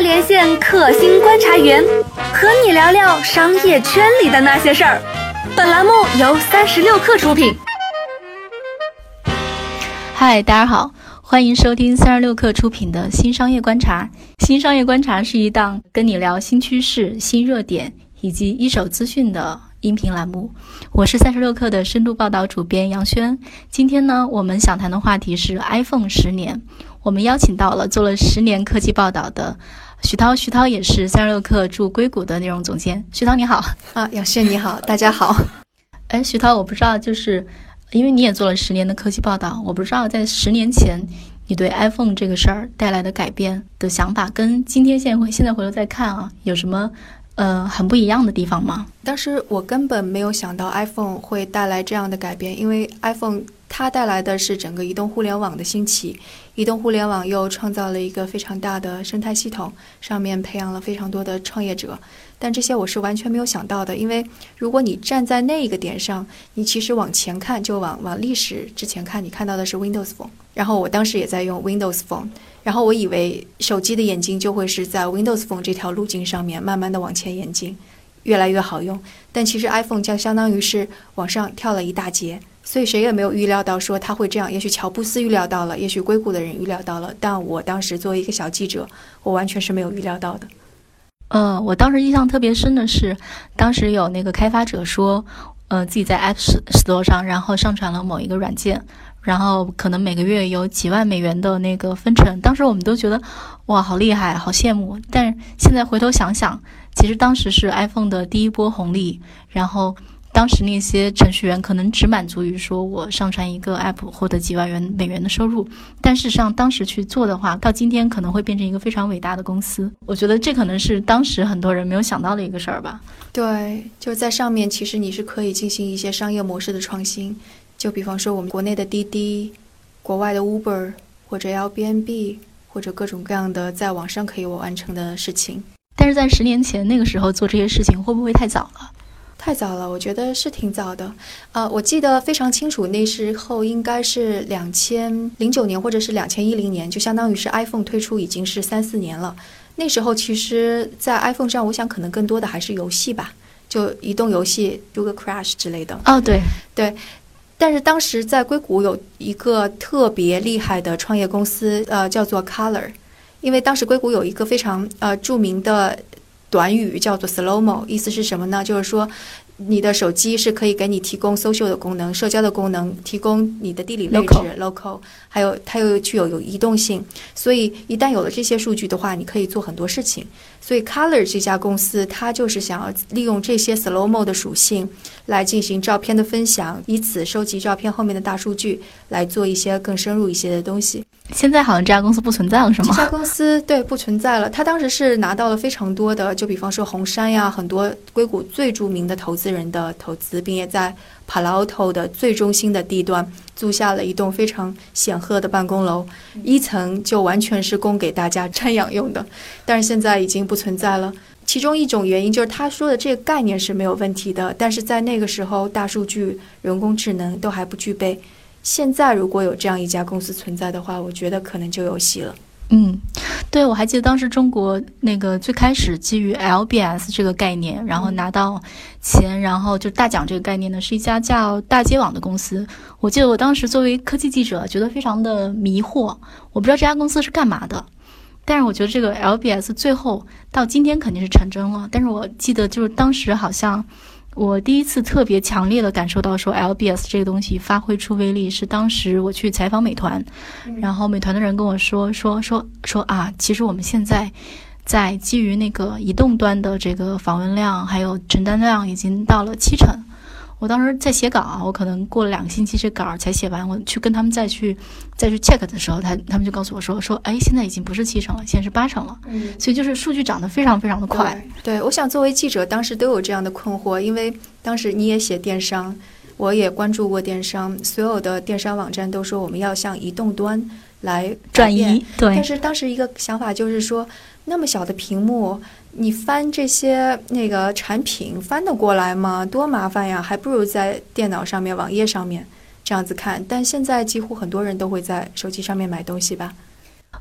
连线可心观察员，和你聊聊商业圈里的那些事儿。本栏目由三十六氪出品。嗨，大家好，欢迎收听三十六氪出品的新商业观察。新商业观察是一档跟你聊新趋势、新热点以及一手资讯的音频栏目。我是三十六氪的深度报道主编杨轩。今天呢，我们想谈的话题是 iPhone 十年。我们邀请到了做了十年科技报道的徐涛，徐涛也是三十六氪驻硅谷的内容总监。徐涛你好，啊，杨轩你好，大家好。哎，徐涛，我不知道，就是因为你也做了十年的科技报道，我不知道在十年前你对 iPhone 这个事儿带来的改变的想法，跟今天现在现在回头再看啊，有什么呃很不一样的地方吗？当时我根本没有想到 iPhone 会带来这样的改变，因为 iPhone。它带来的是整个移动互联网的兴起，移动互联网又创造了一个非常大的生态系统，上面培养了非常多的创业者。但这些我是完全没有想到的，因为如果你站在那一个点上，你其实往前看，就往往历史之前看，你看到的是 Windows Phone。然后我当时也在用 Windows Phone，然后我以为手机的眼睛就会是在 Windows Phone 这条路径上面慢慢的往前演进，越来越好用。但其实 iPhone 就相当于是往上跳了一大截。所以谁也没有预料到说他会这样。也许乔布斯预料到了，也许硅谷的人预料到了，但我当时作为一个小记者，我完全是没有预料到的。呃，我当时印象特别深的是，当时有那个开发者说，呃，自己在 App Store 上，然后上传了某一个软件，然后可能每个月有几万美元的那个分成。当时我们都觉得，哇，好厉害，好羡慕。但现在回头想想，其实当时是 iPhone 的第一波红利，然后。当时那些程序员可能只满足于说我上传一个 app 获得几万元美元的收入，但事实上当时去做的话，到今天可能会变成一个非常伟大的公司。我觉得这可能是当时很多人没有想到的一个事儿吧。对，就在上面，其实你是可以进行一些商业模式的创新，就比方说我们国内的滴滴，国外的 Uber 或者 Airbnb 或者各种各样的在网上可以完成的事情。但是在十年前那个时候做这些事情会不会太早了？太早了，我觉得是挺早的。呃，我记得非常清楚，那时候应该是两千零九年或者是两千一零年，就相当于是 iPhone 推出已经是三四年了。那时候其实，在 iPhone 上，我想可能更多的还是游戏吧，就移动游戏，如个 Crash 之类的。哦，对对。但是当时在硅谷有一个特别厉害的创业公司，呃，叫做 Color，因为当时硅谷有一个非常呃著名的。短语叫做 slow mo，意思是什么呢？就是说，你的手机是可以给你提供 social 的功能、社交的功能，提供你的地理位置 local，还有它又具有有移动性。所以一旦有了这些数据的话，你可以做很多事情。所以 Color 这家公司，它就是想要利用这些 slow mo 的属性来进行照片的分享，以此收集照片后面的大数据，来做一些更深入一些的东西。现在好像这家公司不存在了，是吗？这家公司对不存在了。他当时是拿到了非常多的，就比方说红杉呀，很多硅谷最著名的投资人的投资，并且在 Palo Alto 的最中心的地段租下了一栋非常显赫的办公楼，一层就完全是供给大家瞻仰用的。但是现在已经不存在了。其中一种原因就是他说的这个概念是没有问题的，但是在那个时候，大数据、人工智能都还不具备。现在如果有这样一家公司存在的话，我觉得可能就有戏了。嗯，对，我还记得当时中国那个最开始基于 LBS 这个概念，然后拿到钱，然后就大奖这个概念呢，是一家叫大街网的公司。我记得我当时作为科技记者，觉得非常的迷惑，我不知道这家公司是干嘛的。但是我觉得这个 LBS 最后到今天肯定是成真了。但是我记得就是当时好像。我第一次特别强烈的感受到说，LBS 这个东西发挥出威力，是当时我去采访美团，然后美团的人跟我说说说说啊，其实我们现在在基于那个移动端的这个访问量还有承担量已经到了七成。我当时在写稿，我可能过了两个星期这稿才写完。我去跟他们再去再去 check 的时候，他他们就告诉我说说，哎，现在已经不是七成了，现在是八成了。嗯，所以就是数据涨得非常非常的快。对，我想作为记者，当时都有这样的困惑，因为当时你也写电商，我也关注过电商，所有的电商网站都说我们要向移动端来转移。对，但是当时一个想法就是说，那么小的屏幕。你翻这些那个产品翻得过来吗？多麻烦呀！还不如在电脑上面、网页上面这样子看。但现在几乎很多人都会在手机上面买东西吧？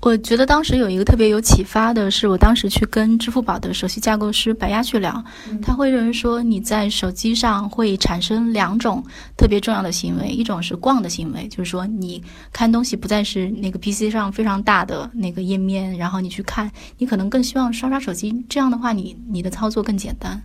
我觉得当时有一个特别有启发的是，我当时去跟支付宝的首席架构师白鸭去聊，他会认为说你在手机上会产生两种特别重要的行为，一种是逛的行为，就是说你看东西不再是那个 PC 上非常大的那个页面，然后你去看，你可能更希望刷刷手机，这样的话你你的操作更简单。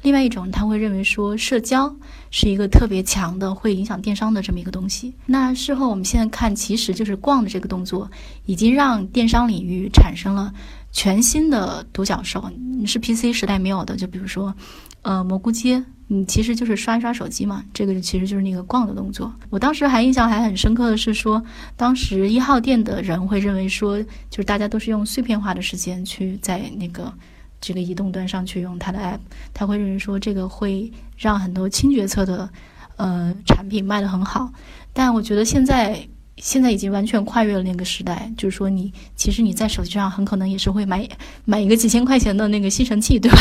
另外一种他会认为说社交是一个特别强的会影响电商的这么一个东西。那事后我们现在看，其实就是逛的这个动作已经让电商领域产生了全新的独角兽，是 PC 时代没有的。就比如说，呃，蘑菇街，你其实就是刷一刷手机嘛，这个其实就是那个逛的动作。我当时还印象还很深刻的是说，当时一号店的人会认为说，就是大家都是用碎片化的时间去在那个这个移动端上去用它的 app，他会认为说这个会让很多轻决策的呃产品卖得很好。但我觉得现在。现在已经完全跨越了那个时代，就是说，你其实你在手机上很可能也是会买买一个几千块钱的那个吸尘器，对吧？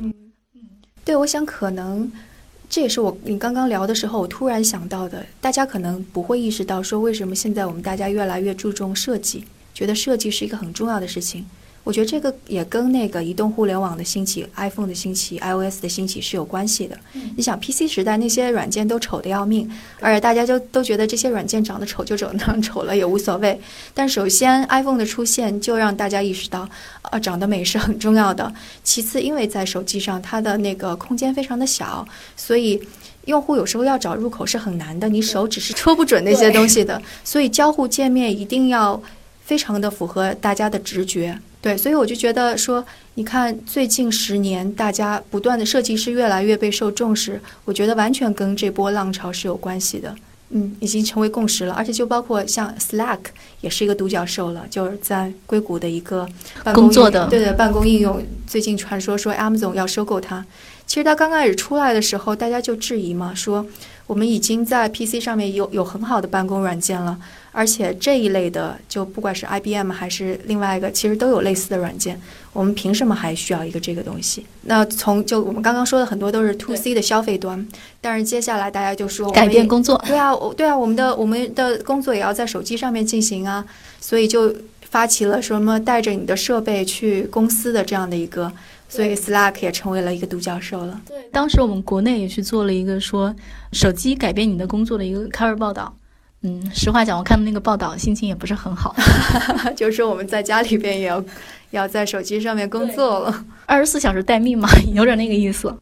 嗯嗯，对，我想可能这也是我你刚刚聊的时候，我突然想到的。大家可能不会意识到，说为什么现在我们大家越来越注重设计，觉得设计是一个很重要的事情。我觉得这个也跟那个移动互联网的兴起、iPhone 的兴起、iOS 的兴起是有关系的。你想，PC 时代那些软件都丑的要命，而且大家就都觉得这些软件长得丑就长得 丑了也无所谓。但首先，iPhone 的出现就让大家意识到，呃，长得美是很重要的。其次，因为在手机上它的那个空间非常的小，所以用户有时候要找入口是很难的，你手指是戳不准那些东西的。所以交互界面一定要非常的符合大家的直觉。对，所以我就觉得说，你看最近十年，大家不断的设计师越来越备受重视，我觉得完全跟这波浪潮是有关系的。嗯，已经成为共识了，而且就包括像 Slack 也是一个独角兽了，就是在硅谷的一个工作的对对办公应用。最近传说说 Amazon 要收购它，其实它刚开始出来的时候，大家就质疑嘛，说我们已经在 PC 上面有有很好的办公软件了。而且这一类的，就不管是 IBM 还是另外一个，其实都有类似的软件。我们凭什么还需要一个这个东西？那从就我们刚刚说的很多都是 To C 的消费端，但是接下来大家就说改变工作。对啊，对啊，我们的我们的工作也要在手机上面进行啊，所以就发起了什么带着你的设备去公司的这样的一个，所以 Slack 也成为了一个独角兽了。对，当时我们国内也去做了一个说手机改变你的工作的一个 cover 报道。嗯，实话讲，我看到那个报道，心情也不是很好。就是说，我们在家里边也要要在手机上面工作了，二十四小时待命嘛，有点那个意思。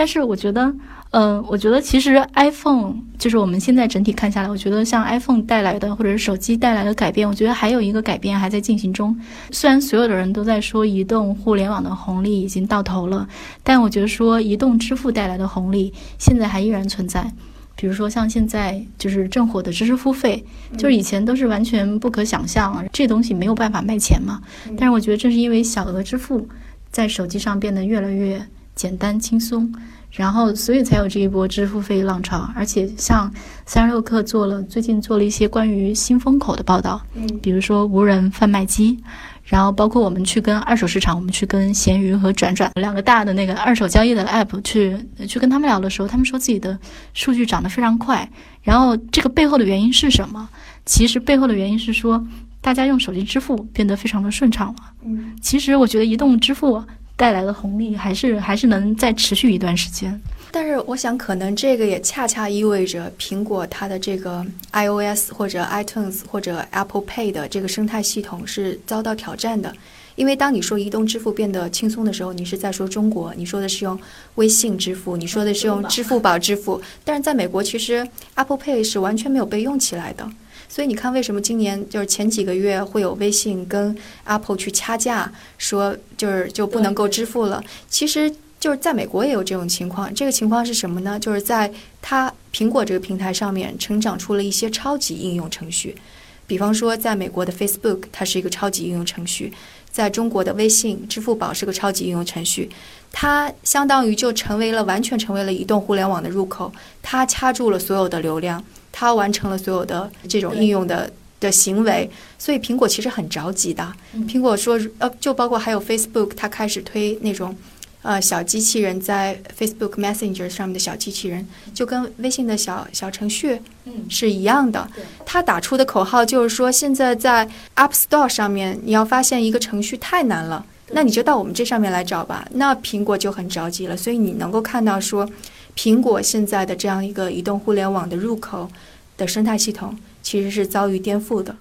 但是我觉得，嗯，我觉得其实 iPhone 就是我们现在整体看下来，我觉得像 iPhone 带来的或者是手机带来的改变，我觉得还有一个改变还在进行中。虽然所有的人都在说移动互联网的红利已经到头了，但我觉得说移动支付带来的红利现在还依然存在。比如说像现在就是正火的知识付费，就是以前都是完全不可想象，这东西没有办法卖钱嘛。但是我觉得正是因为小额支付在手机上变得越来越简单轻松，然后所以才有这一波支付费浪潮。而且像三十六氪做了最近做了一些关于新风口的报道，比如说无人贩卖机。然后包括我们去跟二手市场，我们去跟闲鱼和转转两个大的那个二手交易的 app 去去跟他们聊的时候，他们说自己的数据涨得非常快。然后这个背后的原因是什么？其实背后的原因是说，大家用手机支付变得非常的顺畅了。嗯，其实我觉得移动支付带来的红利还是还是能再持续一段时间。但是我想，可能这个也恰恰意味着苹果它的这个 iOS 或者 iTunes 或者 Apple Pay 的这个生态系统是遭到挑战的。因为当你说移动支付变得轻松的时候，你是在说中国，你说的是用微信支付，你说的是用支付宝支付。但是在美国，其实 Apple Pay 是完全没有被用起来的。所以你看，为什么今年就是前几个月会有微信跟 Apple 去掐架，说就是就不能够支付了？其实。就是在美国也有这种情况，这个情况是什么呢？就是在它苹果这个平台上面成长出了一些超级应用程序，比方说在美国的 Facebook，它是一个超级应用程序；在中国的微信、支付宝是个超级应用程序，它相当于就成为了完全成为了移动互联网的入口，它掐住了所有的流量，它完成了所有的这种应用的的行为，所以苹果其实很着急的。苹果说，呃，就包括还有 Facebook，它开始推那种。呃小机器人在 Facebook Messenger 上面的小机器人，就跟微信的小小程序嗯，是一样的对。他打出的口号就是说，现在在 App Store 上面，你要发现一个程序太难了，那你就到我们这上面来找吧。那苹果就很着急了，所以你能够看到说，苹果现在的这样一个移动互联网的入口的生态系统，其实是遭遇颠覆的。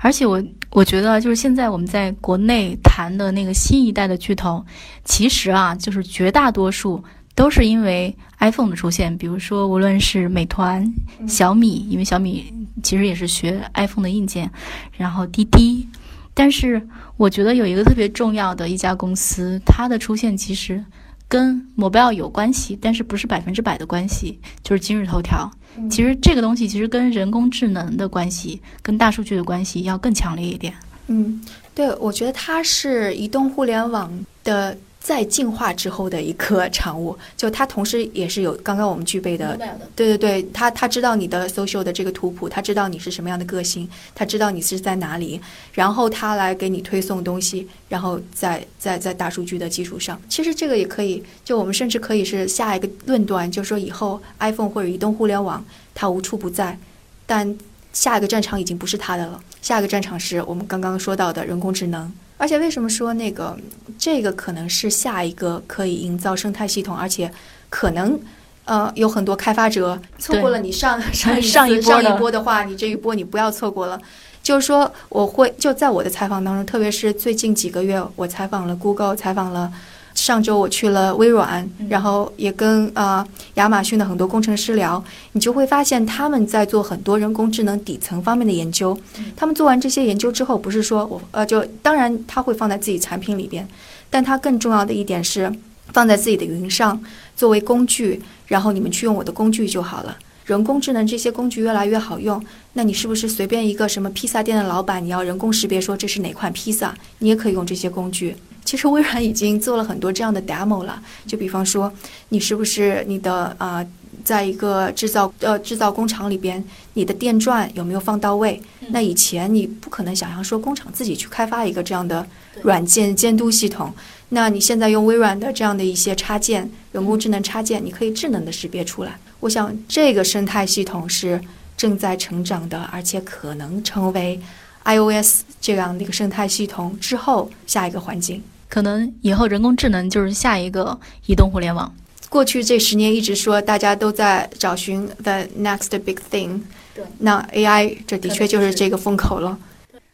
而且我我觉得，就是现在我们在国内谈的那个新一代的巨头，其实啊，就是绝大多数都是因为 iPhone 的出现。比如说，无论是美团、小米，因为小米其实也是学 iPhone 的硬件，然后滴滴。但是我觉得有一个特别重要的一家公司，它的出现其实跟 mobile 有关系，但是不是百分之百的关系，就是今日头条。其实这个东西其实跟人工智能的关系、跟大数据的关系要更强烈一点。嗯，对，我觉得它是移动互联网的再进化之后的一个产物，就它同时也是有刚刚我们具备的，对对对，它它知道你的 social 的这个图谱，它知道你是什么样的个性，它知道你是在哪里，然后它来给你推送东西，然后在在在大数据的基础上，其实这个也可以，就我们甚至可以是下一个论断，就是说以后 iPhone 或者移动互联网它无处不在，但下一个战场已经不是它的了，下一个战场是我们刚刚说到的人工智能。而且为什么说那个这个可能是下一个可以营造生态系统，而且可能呃有很多开发者错过了你上上一次上一波上一波的话，你这一波你不要错过了。就是说，我会就在我的采访当中，特别是最近几个月，我采访了 Google，采访了上周我去了微软，然后也跟呃亚马逊的很多工程师聊，你就会发现他们在做很多人工智能底层方面的研究。他们做完这些研究之后，不是说我呃就当然他会放在自己产品里边，但它更重要的一点是放在自己的云上作为工具，然后你们去用我的工具就好了。人工智能这些工具越来越好用，那你是不是随便一个什么披萨店的老板，你要人工识别说这是哪款披萨，你也可以用这些工具。其实微软已经做了很多这样的 demo 了，就比方说你是不是你的啊、在一个制造呃制造工厂里边，你的电钻有没有放到位？那以前你不可能想象说工厂自己去开发一个这样的软件监督系统。那你现在用微软的这样的一些插件，人工智能插件，你可以智能的识别出来。我想这个生态系统是正在成长的，而且可能成为 iOS 这样的一个生态系统之后下一个环境。可能以后人工智能就是下一个移动互联网。过去这十年一直说大家都在找寻 the next big thing，对，那 AI 这的确就是这个风口了。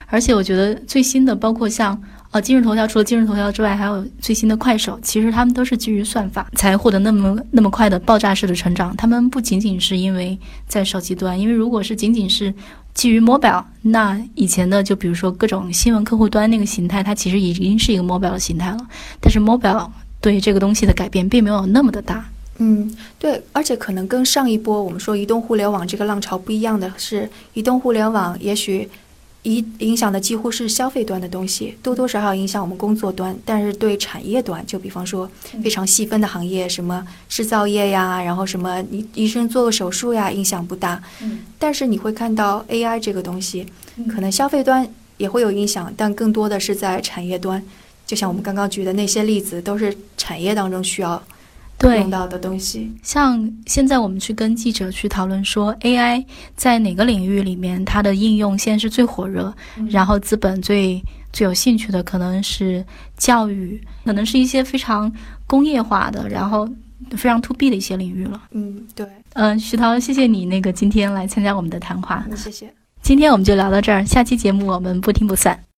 而且我觉得最新的，包括像呃今日头条，除了今日头条之外，还有最新的快手，其实他们都是基于算法才获得那么那么快的爆炸式的成长。他们不仅仅是因为在手机端，因为如果是仅仅是基于 mobile，那以前的就比如说各种新闻客户端那个形态，它其实已经是一个 mobile 的形态了。但是 mobile 对这个东西的改变并没有那么的大。嗯，对，而且可能跟上一波我们说移动互联网这个浪潮不一样的是，移动互联网也许影影响的几乎是消费端的东西，多多少少影响我们工作端，但是对产业端，就比方说非常细分的行业，什么制造业呀，然后什么医医生做个手术呀，影响不大。嗯，但是你会看到 AI 这个东西，可能消费端也会有影响，但更多的是在产业端。就像我们刚刚举的那些例子，都是产业当中需要对用，到的东西。像现在我们去跟记者去讨论说 AI 在哪个领域里面它的应用现在是最火热，然后资本最最有兴趣的可能是教育，可能是一些非常工业化的，然后非常 to B 的一些领域了。嗯，对，嗯，徐涛，谢谢你那个今天来参加我们的谈话，嗯，谢谢。今天我们就聊到这儿，下期节目我们不听不散。